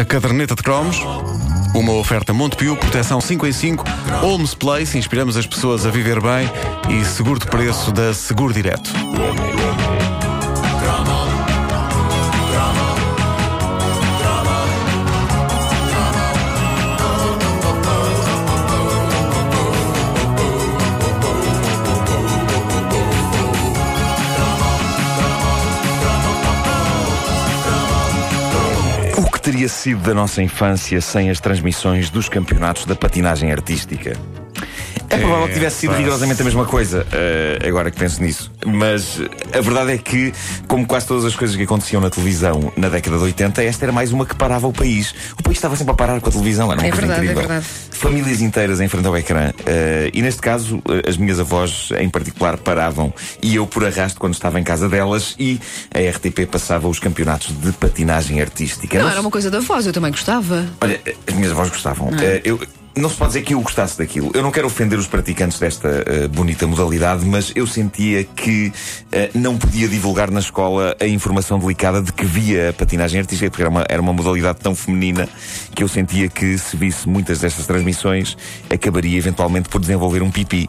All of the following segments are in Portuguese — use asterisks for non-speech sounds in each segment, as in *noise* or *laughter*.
a caderneta de cromos. Uma oferta Montepio, proteção 5 em 5, Holmes Place, inspiramos as pessoas a viver bem e seguro de preço da Seguro Direto. Teria sido da nossa infância sem as transmissões dos campeonatos da patinagem artística? É provável que tivesse sido rigorosamente a mesma coisa, eh, agora que penso nisso. Mas eh, a verdade é que, como quase todas as coisas que aconteciam na televisão na década de 80, esta era mais uma que parava o país. O país estava sempre a parar com a televisão, era uma É coisa verdade, é incrível. verdade. Famílias inteiras em frente ao ecrã. Eh, e neste caso, as minhas avós em particular paravam. E eu por arrasto quando estava em casa delas e a RTP passava os campeonatos de patinagem artística. Não, Não era uma coisa da voz, eu também gostava. Olha, as minhas avós gostavam. Eh, eu, não se pode dizer que eu gostasse daquilo. Eu não quero ofender os praticantes desta eh, bonita modalidade, mas eu sentia que eh, não podia divulgar na escola a informação delicada de que via a patinagem artística, porque era uma, era uma modalidade tão feminina que eu sentia que se visse muitas destas transmissões, acabaria eventualmente por desenvolver um pipi.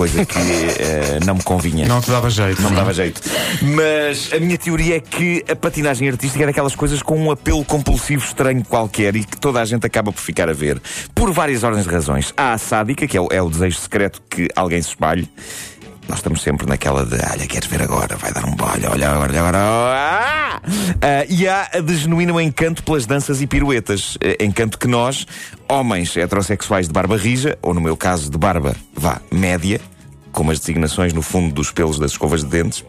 Coisa que eh, não me convinha. Não te dava jeito. Não me dava jeito. Mas a minha teoria é que a patinagem artística é daquelas coisas com um apelo compulsivo estranho qualquer e que toda a gente acaba por ficar a ver. Por várias ordens de razões. Há a sádica, que é o, é o desejo secreto que alguém se espalhe. Nós estamos sempre naquela de, olha, queres ver agora? Vai dar um bolho, olha agora, olha agora. Ah! Ah, e há a de genuíno encanto pelas danças e piruetas. Eh, Encanto que nós, homens heterossexuais de barba rija, ou no meu caso de barba, vá, média, como as designações no fundo dos pelos das escovas de dentes,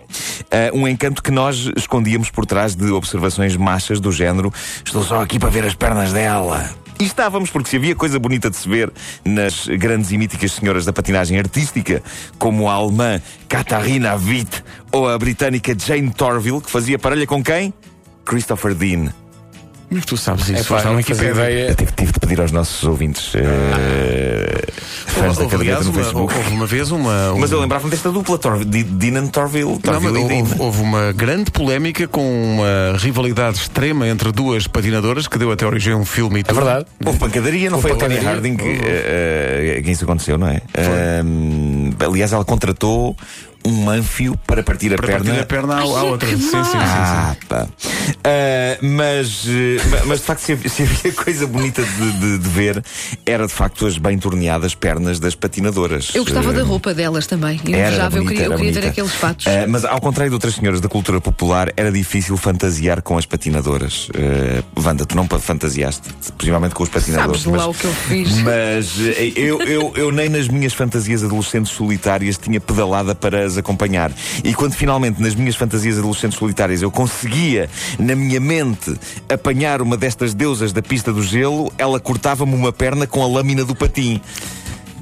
ah, um encanto que nós escondíamos por trás de observações machas do género estou só aqui para ver as pernas dela. E estávamos, porque se havia coisa bonita de se ver nas grandes e míticas senhoras da patinagem artística, como a alemã Katharina Witt ou a britânica Jane Torville, que fazia parelha com quem? Christopher Dean. Como é que tu sabes isso? É pá, Foste à Wikipédia. ideia. Eu tive, tive de pedir aos nossos ouvintes, eh, fãs da Houve, aliás, caderneta no uma, Facebook. houve uma vez uma. Mas eu lembrava-me desta dupla, Tor and Torville. Não, Torville mas e houve, houve uma grande polémica com uma rivalidade extrema entre duas patinadoras que deu até origem a um filme e É tudo. verdade. Houve pancadaria, não Houve foi a Tony pancadaria. Harding que, eh, eh, que isso aconteceu, não é? Aliás, ela contratou um manfio para partir a Para perna. partir a perna à, Ai, outra. Sim, sim, sim, sim. Ah, pá. Ah, mas, ma- mas de facto, se havia, se havia coisa bonita de, de- de ver, era de facto as bem torneadas pernas das patinadoras. Eu gostava Eh, da roupa delas também. Eu Era invejava, eu bonita, queria, eu era queria ter bonita. aqueles fatos. Ah, mas ao contrário de outras senhoras da cultura popular, era difícil fantasiar com as patinadoras. Uh, Wanda, tu não fantasiaste, possivelmente com os patinadores. Sabes lá o que eu fiz. Mas eh, eu, eu, eu nem nas minhas fantasias adolescentes solitárias tinha pedalada para as acompanhar. E quando finalmente nas minhas fantasias adolescentes solitárias eu conseguia, na minha mente, apanhar uma destas deusas da pista do gelo, ela cortava-me uma perna com a lâmina do patim.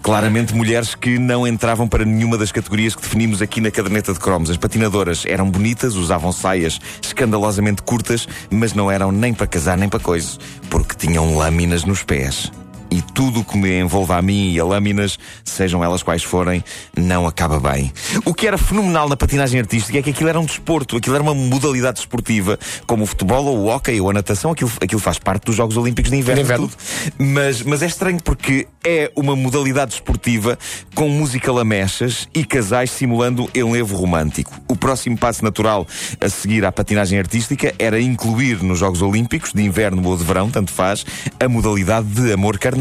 Claramente mulheres que não entravam para nenhuma das categorias que definimos aqui na caderneta de cromos. As patinadoras eram bonitas, usavam saias escandalosamente curtas, mas não eram nem para casar nem para coisa, porque tinham lâminas nos pés. E tudo o que me envolva a mim e a lâminas, sejam elas quais forem, não acaba bem. O que era fenomenal na patinagem artística é que aquilo era um desporto, aquilo era uma modalidade desportiva, como o futebol ou o hóquei ou a natação, aquilo, aquilo faz parte dos Jogos Olímpicos de Inverno. De inverno. Mas, mas é estranho porque é uma modalidade esportiva com música lamechas e casais simulando enlevo romântico. O próximo passo natural a seguir à patinagem artística era incluir nos Jogos Olímpicos, de inverno ou de verão, tanto faz, a modalidade de amor carnal.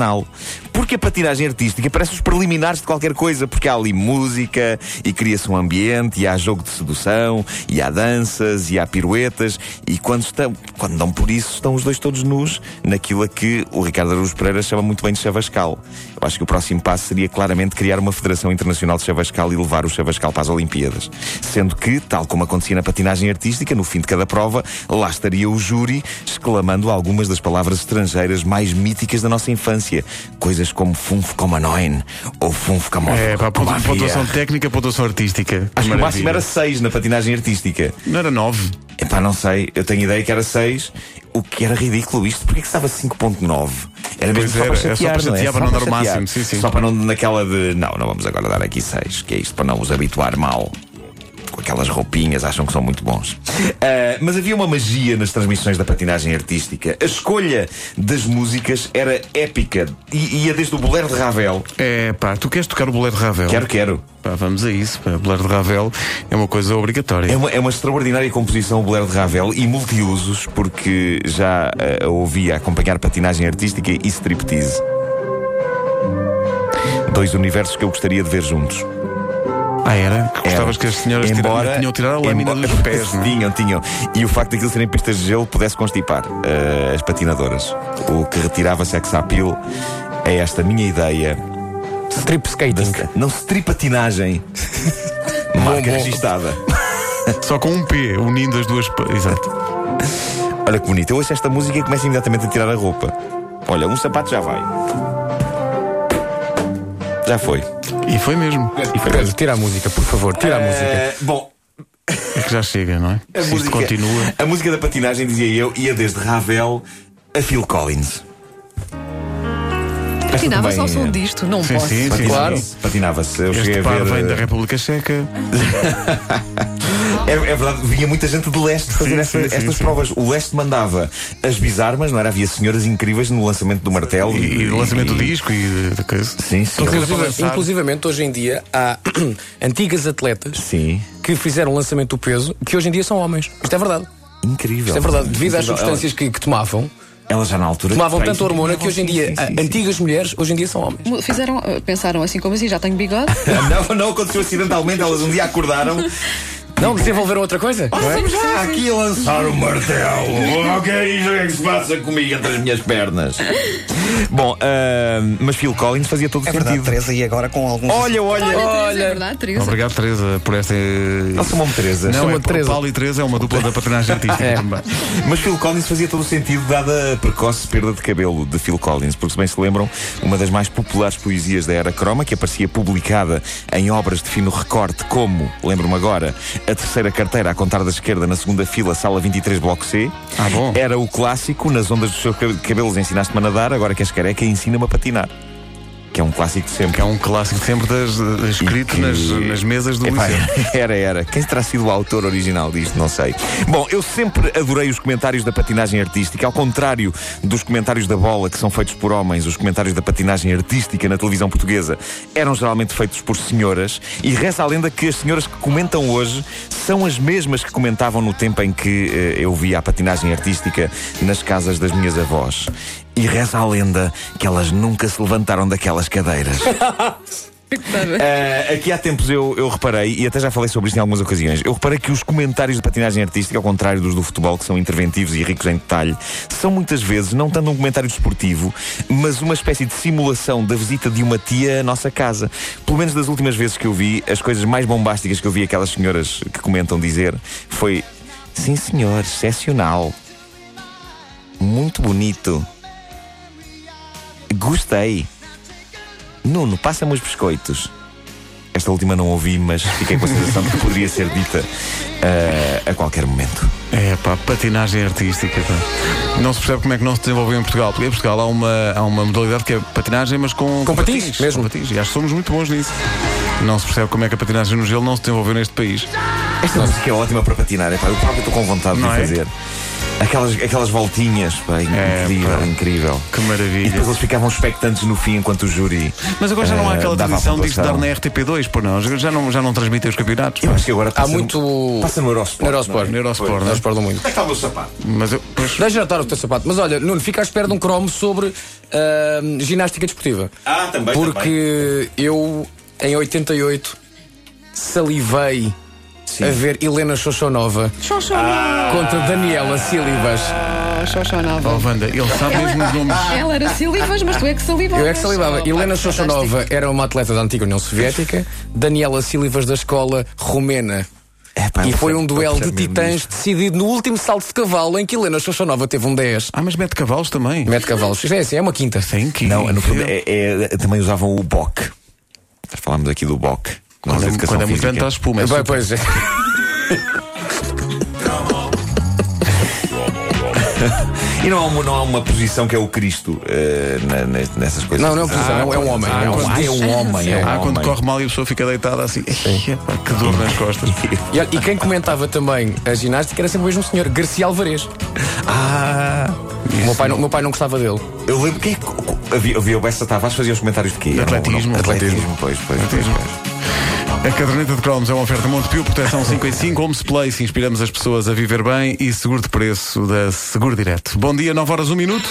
Porque a patinagem artística parece os preliminares de qualquer coisa, porque há ali música e cria-se um ambiente, e há jogo de sedução, e há danças, e há piruetas, e quando, estão, quando dão por isso, estão os dois todos nus naquilo a que o Ricardo Araújo Pereira chama muito bem de chavascal. Eu acho que o próximo passo seria claramente criar uma Federação Internacional de Chavascal e levar o chavascal para as Olimpíadas. Sendo que, tal como acontecia na patinagem artística, no fim de cada prova, lá estaria o júri exclamando algumas das palavras estrangeiras mais míticas da nossa infância. Coisas como funf como a noin ou funf como É, pá, pontuação técnica, pontuação artística. Acho que o máximo era 6 na patinagem artística. Não era 9. Epá, não sei, eu tenho ideia que era 6, o que era ridículo isto. Porquê que estava 5.9? Era mesmo só era, para é só chatear, para não é? chatear, para não dar o chatear. máximo, sim, sim. Só para não naquela de, não, não vamos agora dar aqui 6, que é isto para não os habituar mal. Com aquelas roupinhas, acham que são muito bons. Uh, mas havia uma magia nas transmissões da patinagem artística. A escolha das músicas era épica. E ia desde o bolero de Ravel. É pá, tu queres tocar o bolero de Ravel? Quero, quero. Pá, vamos a isso. Pá. O bolero de Ravel é uma coisa obrigatória. É uma, é uma extraordinária composição o bolero de Ravel e multiusos, porque já uh, a ouvi a acompanhar patinagem artística e striptease. Dois universos que eu gostaria de ver juntos. Ah, era? Gostavas que as senhoras embora, tinham tirado a lâmina embora, dos pés, não é? Tinham, tinham. E o facto de aquilo serem pistas de gelo pudesse constipar uh, as patinadoras. O que retirava sex appeal é esta minha ideia. Strip skating. Não, stripatinagem. *laughs* Marca registada. *laughs* Só com um P, unindo as duas. Exato. Olha que bonito. Eu ouço esta música e começo imediatamente a tirar a roupa. Olha, um sapato já vai. Já foi. E foi mesmo. E foi Pedro, tira a música, por favor, tira a música. Eh, bom, É que já chega, não é? a Se isto música, continua. a música da patinagem, dizia eu, ia desde Ravel a Phil Collins. Patinava-se ao som é- disto, não Sim, posso. sim, sim. Claro. Patinava-se. Eu cheguei Este a par ver. vem da eh, República Checa. *laughs* É, é verdade, vinha muita gente de leste fazer Sim, esta- sim, estas sim. provas. O leste mandava as bizarmas, não era? Havia senhoras incríveis no lançamento do martelo. E, e o lançamento do disco e de coisa. Sim, sim. Inclusive- inclusivamente, hoje em dia, há *clears throat* antigas atletas Sim. que fizeram o lançamento do peso que hoje em dia são homens. Isto é verdade. Incrível. Isto é verdade. Devido às substâncias que, que tomavam, Ela já na altura. tomavam tanto hormona que hoje em dia, Sim, sim, sim, sim. antigas mulheres, hoje em dia são homens. Fizeram, eh, pensaram assim como assim, já tenho bigode. *laughs* Não, não aconteceu acidentalmente. Elas um dia acordaram. *laughs* Não, desenvolveram outra coisa? não é? Estamos já aqui a lançar o martelo. Ok, isso é que se passa comigo entre as minhas pernas. Bom, ah, mas Phil Collins fazia todo o É verdade, sentido. Teresa, e agora com alguns. Olha, olha. Olha, Teresa, Olha. é verdade, Teresa. Obrigado, Teresa, por esta. Não chamam-me Teresa. Não, é Teresa. Paulo e Teresa é uma dupla da patinagem artística É. também. Mas Phil Collins fazia todo o sentido, dada a precoce perda de cabelo de Phil Collins, porque, se bem se lembram, uma das mais populares poesias da era croma, que aparecia publicada em obras de fino recorte, como, lembro-me agora, a terceira carteira a contar da esquerda na segunda fila, sala 23, bloco C. Ah, bom. Era o clássico, nas ondas dos seus cab- cabelos ensinaste-me a nadar, agora que és careca, ensina-me a patinar. Que é um clássico de sempre. Que é um clássico sempre das, das escrito que- nas, nas mesas do Epá. *laughs* Era, era. Quem terá sido o autor original disto? Não sei. Bom, eu sempre adorei os comentários da patinagem artística. Ao contrário dos comentários da bola, que são feitos por homens, os comentários da patinagem artística na televisão portuguesa eram geralmente feitos por senhoras. E reza a lenda que as senhoras que comentam hoje são as mesmas que comentavam no tempo em que eh, eu via a patinagem artística nas casas das minhas avós. E reza a lenda que elas nunca se levantaram daquelas cadeiras. *laughs* Uh, aqui há tempos eu, eu reparei, e até já falei sobre isto em algumas ocasiões, eu reparei que os comentários de patinagem artística, ao contrário dos do futebol, que são interventivos e ricos em detalhe, são muitas vezes não tanto um comentário desportivo, mas uma espécie de simulação da visita de uma tia à nossa casa. Pelo menos das últimas vezes que eu vi, as coisas mais bombásticas que eu vi aquelas senhoras que comentam dizer foi: Sim, senhor, excepcional. Muito bonito. Gostei. Nuno, passa-me os biscoitos. Esta última não ouvi, mas fiquei com a sensação de que poderia ser dita eh, a qualquer momento. É pá, patinagem artística. pá. Não se percebe como é que não se desenvolveu em Portugal. Porque em Portugal há uma, há uma modalidade que é patinagem, mas com, Com patins, mesmo. Com patins. E acho que somos muito bons nisso. Não se percebe como é que a patinagem no gelo não se desenvolveu neste país. Esta música é ótima para patinar, epá, eu próprio estou com vontade de Não é? fazer. Aquelas, aquelas voltinhas, pá, É, incrível, pá. incrível. Que E maravilha. depois eles ficavam expectantes no fim enquanto o júri. Mas agora já não há eh, aquela tradição de dar na RTP2, por não? Já não, já não transmitem os campeonatos. Eu pá. acho que agora Há passa muito. No, passa no Eurosport. Eurosport. não é? Eurosport, Pois. não é? Eurosport do muito. Onde é que está o meu sapato? Mas eu, pois, Deixa já estar o teu sapato. Mas olha, Nuno, fica à espera de um cromo sobre ah, ginástica desportiva. Ah, também, Porque eu, em 88, salivei a ver Helena Xoxonova Xoxonova. contra Daniela Silivas. Ah, Xoxonova. oh, Wanda, ele sabe mesmo os nomes. Ela era Silivas, mas tu é que salivavas. Eu é que salivava. Oh, Helena pá, Xoxonova era uma atleta da antiga União Soviética, Daniela Silivas da escola romena. Epá, E eu foi um duelo de titãs isto. decidido no último salto de cavalo em que Helena Xoxonova teve um 10. Ah, mas mete cavalos também. Mete cavalos. É assim, é uma quinta. Tem que Não, no fundo, é, é- também usavam o BOC. Falámos aqui do BOC. Quando, é- educação quando é muito grande, está a espuma. É Bem, pois é. *laughs* E não há uma, não há uma posição que é o Cristo eh, na- na- nessas coisas. Não, não é uma posição, é um- é um homem. Ah, É um ah, é um homem. É um Ah, quando homem. corre mal e a pessoa fica deitada assim. Epá, que dor nas costas. *laughs* E, e quem comentava também a ginástica era sempre o mesmo senhor, Garcia Alvarez. Ah, O meu pai, não- meu pai não gostava dele. eu lembro que havia, havia o Bessa Tavares fazia os comentários de quê? Atletismo. Atletismo, pois, pois, pois, Atletismo. pois. A caderneta de cromos é uma oferta Montepio, proteção 5 em 5, Homes Place, inspiramos as pessoas a viver bem e seguro de preço da Seguro Direto. Bom dia, 9 horas, 1 minuto.